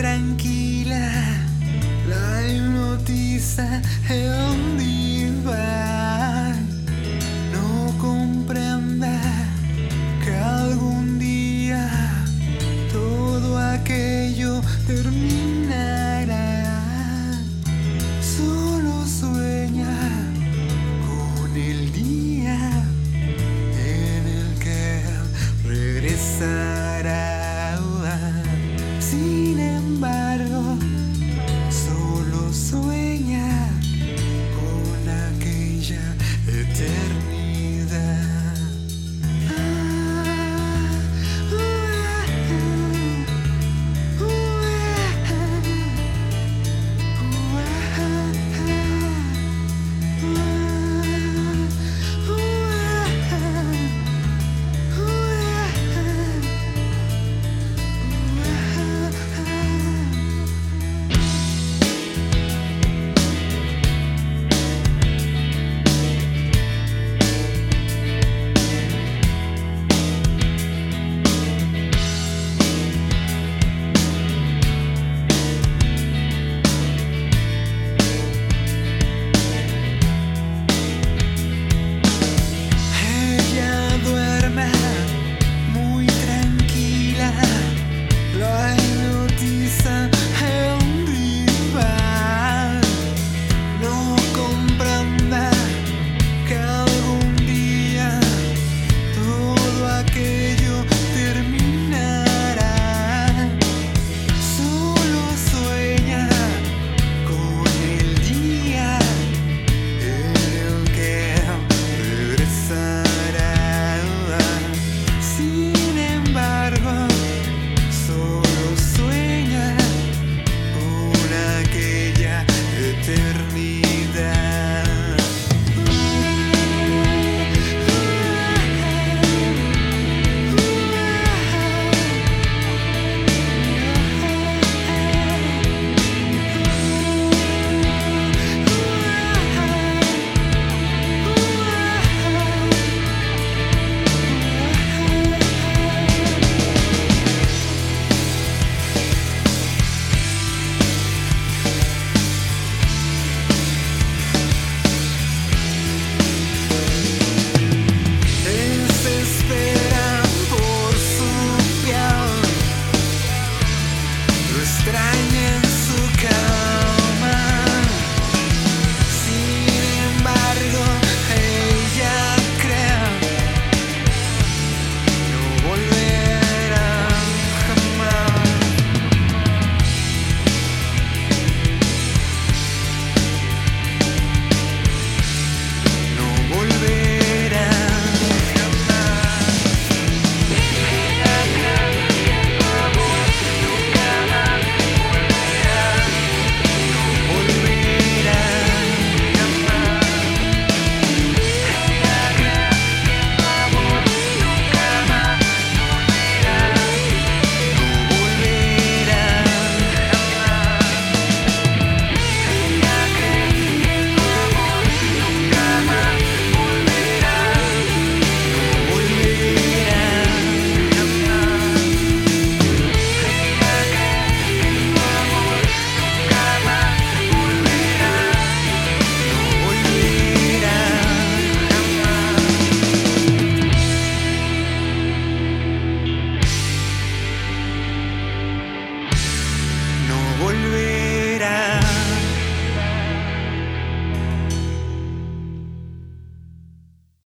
tranquila, la hipnotiza en dónde.